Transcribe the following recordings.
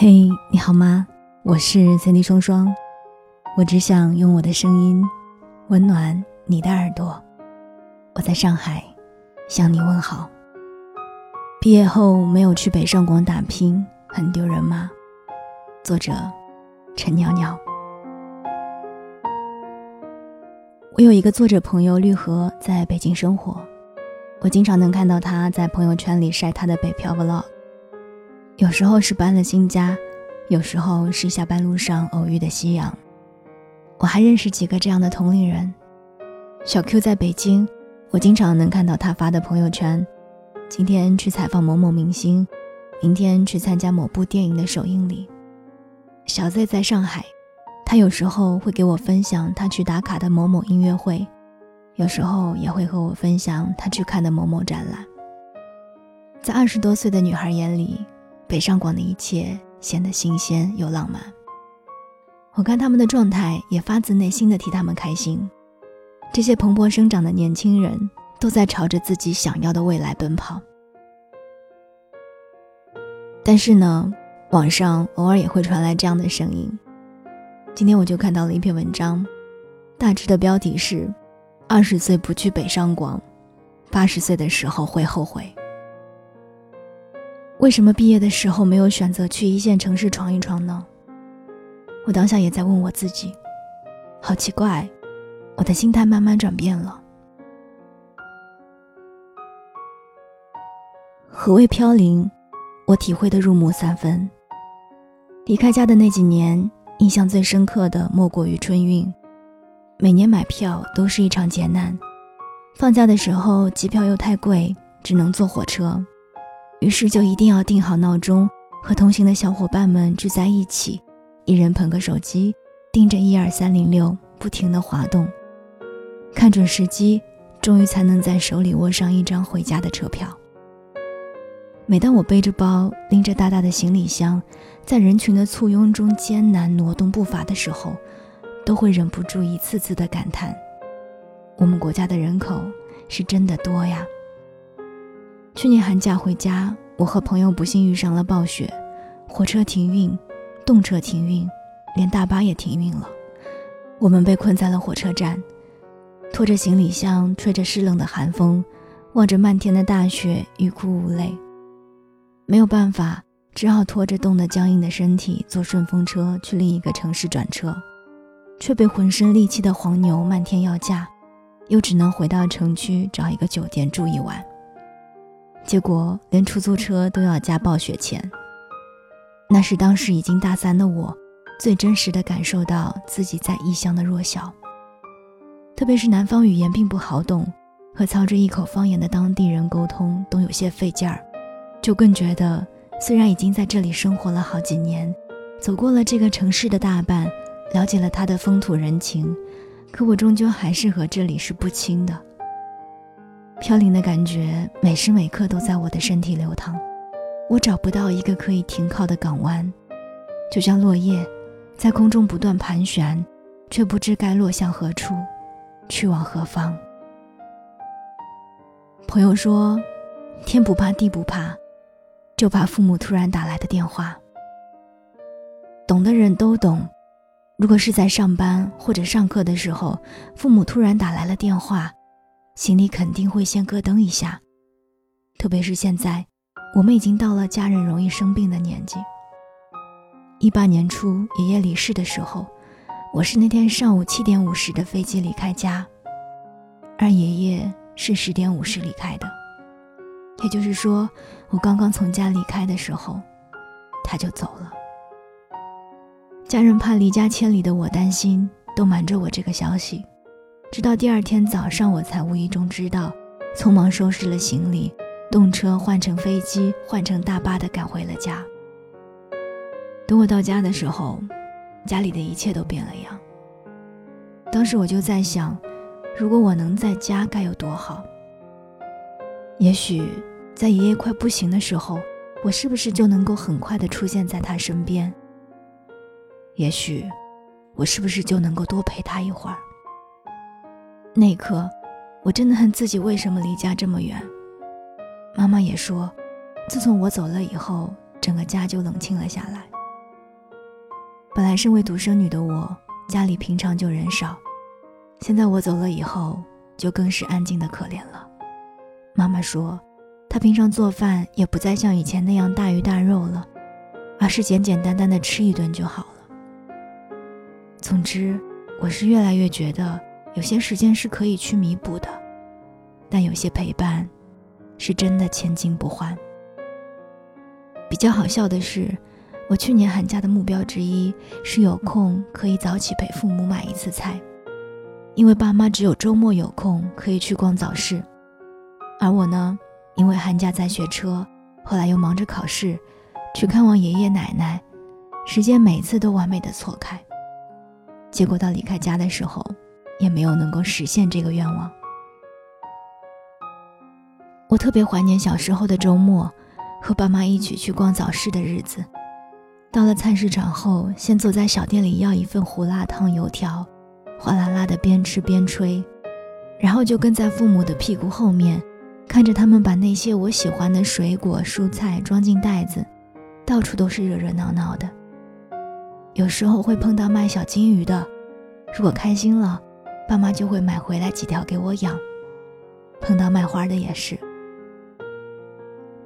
嘿，你好吗？我是 Cindy 双双，我只想用我的声音温暖你的耳朵。我在上海向你问好。毕业后没有去北上广打拼，很丢人吗？作者：陈袅袅。我有一个作者朋友绿禾，在北京生活，我经常能看到他在朋友圈里晒他的北漂 vlog。有时候是搬了新家，有时候是下班路上偶遇的夕阳。我还认识几个这样的同龄人。小 Q 在北京，我经常能看到他发的朋友圈：今天去采访某某明星，明天去参加某部电影的首映礼。小 Z 在上海，他有时候会给我分享他去打卡的某某音乐会，有时候也会和我分享他去看的某某展览。在二十多岁的女孩眼里。北上广的一切显得新鲜又浪漫。我看他们的状态，也发自内心的替他们开心。这些蓬勃生长的年轻人，都在朝着自己想要的未来奔跑。但是呢，网上偶尔也会传来这样的声音。今天我就看到了一篇文章，大致的标题是：“二十岁不去北上广，八十岁的时候会后悔。”为什么毕业的时候没有选择去一线城市闯一闯呢？我当下也在问我自己，好奇怪，我的心态慢慢转变了。何谓飘零？我体会的入木三分。离开家的那几年，印象最深刻的莫过于春运，每年买票都是一场劫难，放假的时候机票又太贵，只能坐火车。于是就一定要定好闹钟，和同行的小伙伴们聚在一起，一人捧个手机，盯着一二三零六不停地滑动，看准时机，终于才能在手里握上一张回家的车票。每当我背着包，拎着大大的行李箱，在人群的簇拥中艰难挪动步伐的时候，都会忍不住一次次的感叹：我们国家的人口是真的多呀。去年寒假回家，我和朋友不幸遇上了暴雪，火车停运，动车停运，连大巴也停运了。我们被困在了火车站，拖着行李箱，吹着湿冷的寒风，望着漫天的大雪，欲哭无泪。没有办法，只好拖着冻得僵硬的身体坐顺风车去另一个城市转车，却被浑身戾气的黄牛漫天要价，又只能回到城区找一个酒店住一晚。结果连出租车都要加暴雪钱。那是当时已经大三的我，最真实的感受到自己在异乡的弱小。特别是南方语言并不好懂，和操着一口方言的当地人沟通都有些费劲儿，就更觉得虽然已经在这里生活了好几年，走过了这个城市的大半，了解了它的风土人情，可我终究还是和这里是不亲的。飘零的感觉，每时每刻都在我的身体流淌。我找不到一个可以停靠的港湾，就像落叶，在空中不断盘旋，却不知该落向何处，去往何方。朋友说：“天不怕地不怕，就怕父母突然打来的电话。”懂的人都懂，如果是在上班或者上课的时候，父母突然打来了电话。心里肯定会先咯噔一下，特别是现在，我们已经到了家人容易生病的年纪。一八年初，爷爷离世的时候，我是那天上午七点五十的飞机离开家，而爷爷是十点五十离开的。也就是说，我刚刚从家离开的时候，他就走了。家人怕离家千里的我担心，都瞒着我这个消息。直到第二天早上，我才无意中知道，匆忙收拾了行李，动车换成飞机，换成大巴的赶回了家。等我到家的时候，家里的一切都变了样。当时我就在想，如果我能在家该有多好。也许在爷爷快不行的时候，我是不是就能够很快的出现在他身边？也许，我是不是就能够多陪他一会儿？那一刻，我真的恨自己为什么离家这么远。妈妈也说，自从我走了以后，整个家就冷清了下来。本来身为独生女的我，家里平常就人少，现在我走了以后，就更是安静的可怜了。妈妈说，她平常做饭也不再像以前那样大鱼大肉了，而是简简单单的吃一顿就好了。总之，我是越来越觉得，有些时间是可以去弥补的，但有些陪伴，是真的千金不换。比较好笑的是。我去年寒假的目标之一是有空可以早起陪父母买一次菜，因为爸妈只有周末有空可以去逛早市，而我呢，因为寒假在学车，后来又忙着考试，去看望爷爷奶奶，时间每次都完美的错开，结果到离开家的时候，也没有能够实现这个愿望。我特别怀念小时候的周末，和爸妈一起去逛早市的日子。到了菜市场后，先坐在小店里要一份胡辣汤油条，哗啦啦的边吃边吹，然后就跟在父母的屁股后面，看着他们把那些我喜欢的水果蔬菜装进袋子，到处都是热热闹闹的。有时候会碰到卖小金鱼的，如果开心了，爸妈就会买回来几条给我养。碰到卖花的也是。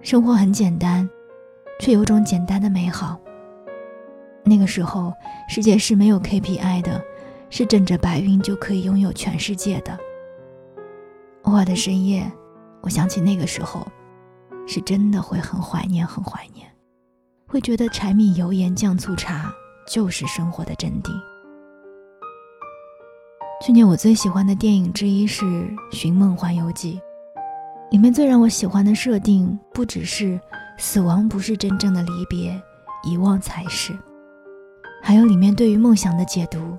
生活很简单，却有种简单的美好。那个时候，世界是没有 KPI 的，是枕着白云就可以拥有全世界的。偶尔的深夜，我想起那个时候，是真的会很怀念，很怀念，会觉得柴米油盐酱醋茶就是生活的真谛。去年我最喜欢的电影之一是《寻梦环游记》，里面最让我喜欢的设定，不只是死亡不是真正的离别，遗忘才是。还有里面对于梦想的解读。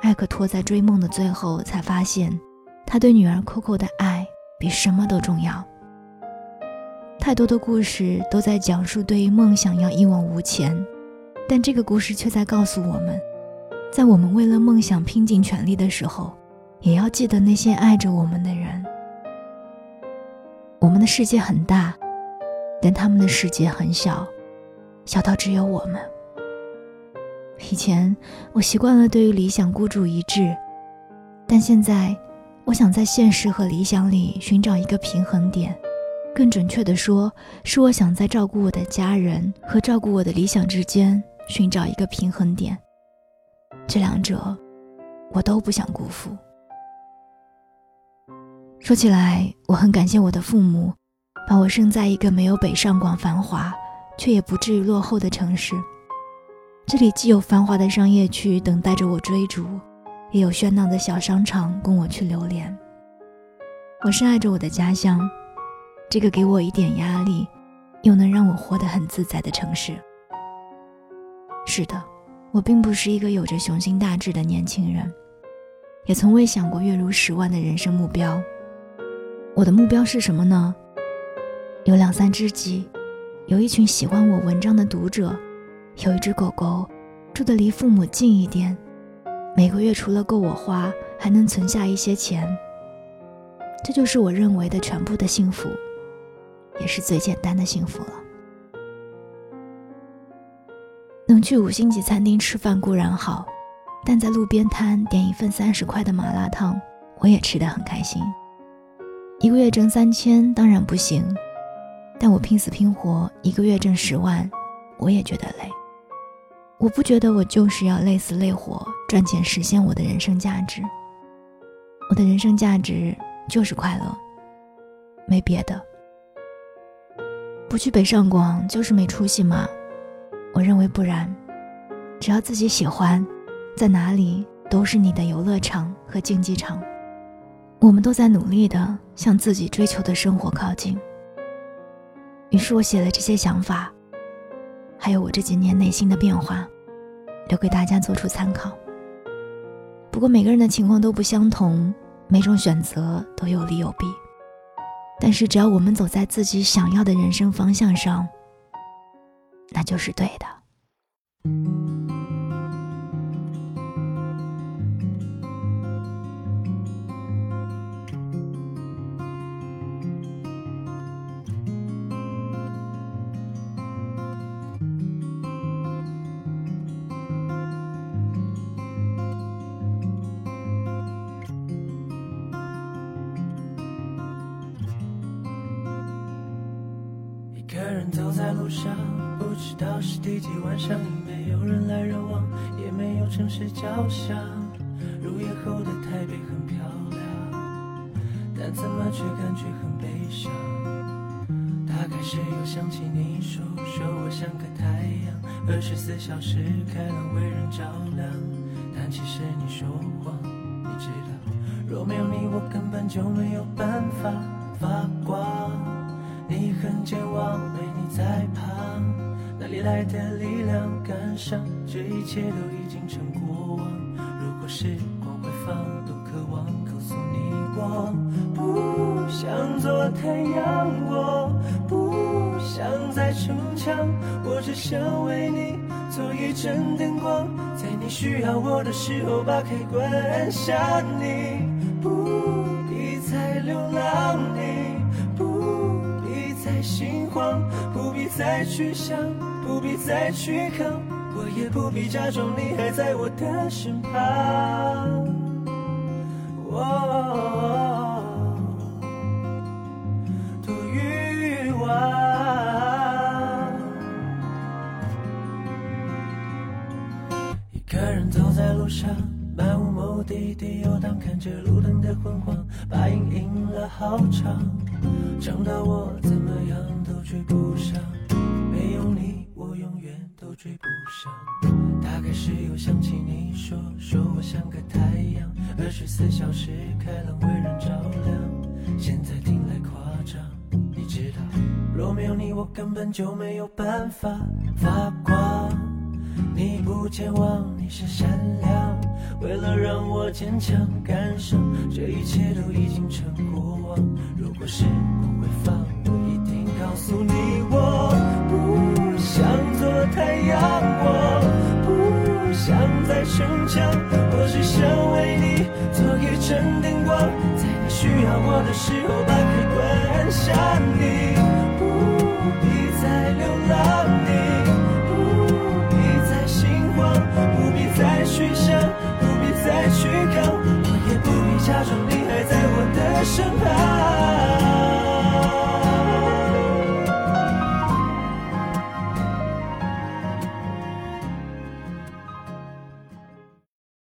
艾克托在追梦的最后才发现，他对女儿 Coco 的爱比什么都重要。太多的故事都在讲述对于梦想要一往无前，但这个故事却在告诉我们，在我们为了梦想拼尽全力的时候，也要记得那些爱着我们的人。我们的世界很大，但他们的世界很小，小到只有我们。以前我习惯了对于理想孤注一掷，但现在，我想在现实和理想里寻找一个平衡点。更准确的说，是我想在照顾我的家人和照顾我的理想之间寻找一个平衡点。这两者，我都不想辜负。说起来，我很感谢我的父母，把我生在一个没有北上广繁华，却也不至于落后的城市。这里既有繁华的商业区等待着我追逐，也有喧闹的小商场供我去流连。我深爱着我的家乡，这个给我一点压力，又能让我活得很自在的城市。是的，我并不是一个有着雄心大志的年轻人，也从未想过月入十万的人生目标。我的目标是什么呢？有两三知己，有一群喜欢我文章的读者。有一只狗狗，住得离父母近一点，每个月除了够我花，还能存下一些钱。这就是我认为的全部的幸福，也是最简单的幸福了。去五星级餐厅吃饭固然好，但在路边摊点一份三十块的麻辣烫，我也吃得很开心。一个月挣三千当然不行，但我拼死拼活一个月挣十万，我也觉得累。我不觉得我就是要累死累活赚钱实现我的人生价值。我的人生价值就是快乐，没别的。不去北上广就是没出息吗？我认为不然。只要自己喜欢，在哪里都是你的游乐场和竞技场。我们都在努力的向自己追求的生活靠近。于是我写了这些想法。还有我这几年内心的变化，留给大家做出参考。不过每个人的情况都不相同，每种选择都有利有弊。但是只要我们走在自己想要的人生方向上，那就是对的。一个人走在路上不知道是第几晚上，已没有人来人往，也没有城市交响。入夜后的台北很漂亮，但怎么却感觉很悲伤？大概是又想起你说说我像个太阳，二十四小时开朗为人照亮。但其实你说谎，你知道，若没有你，我根本就没有办法发光。你很健忘，没你在旁，哪里来的力量感伤？这一切都已经成过往。如果时光回放，多渴望告诉你，我不想做太阳，我不想再逞强，我只想为你做一盏灯光，在你需要我的时候把开关按下。你不必再流浪，你不必再心慌，再去想，不必再去扛，我也不必假装你还在我的身旁。哦，多欲望。一个人走在路上，漫无目的地游荡，看着路灯的昏黄，把影印了好长，长到我怎么样都追不上。我永远都追不上。大概是又想起你说说我像个太阳，二十四小时开朗为人照亮。现在听来夸张，你知道，若没有你，我根本就没有办法发光。你不健忘，你是善良，为了让我坚强赶上，这一切都已经成过往。如果时光会放，我一定告诉你，我阳，我不想再逞强，我只想为你做一盏灯光，在你需要我的时候把开关按下。你不必再流浪，你不必再心慌，不必再去想，不必再去扛，我也不必假装你还在我的身旁。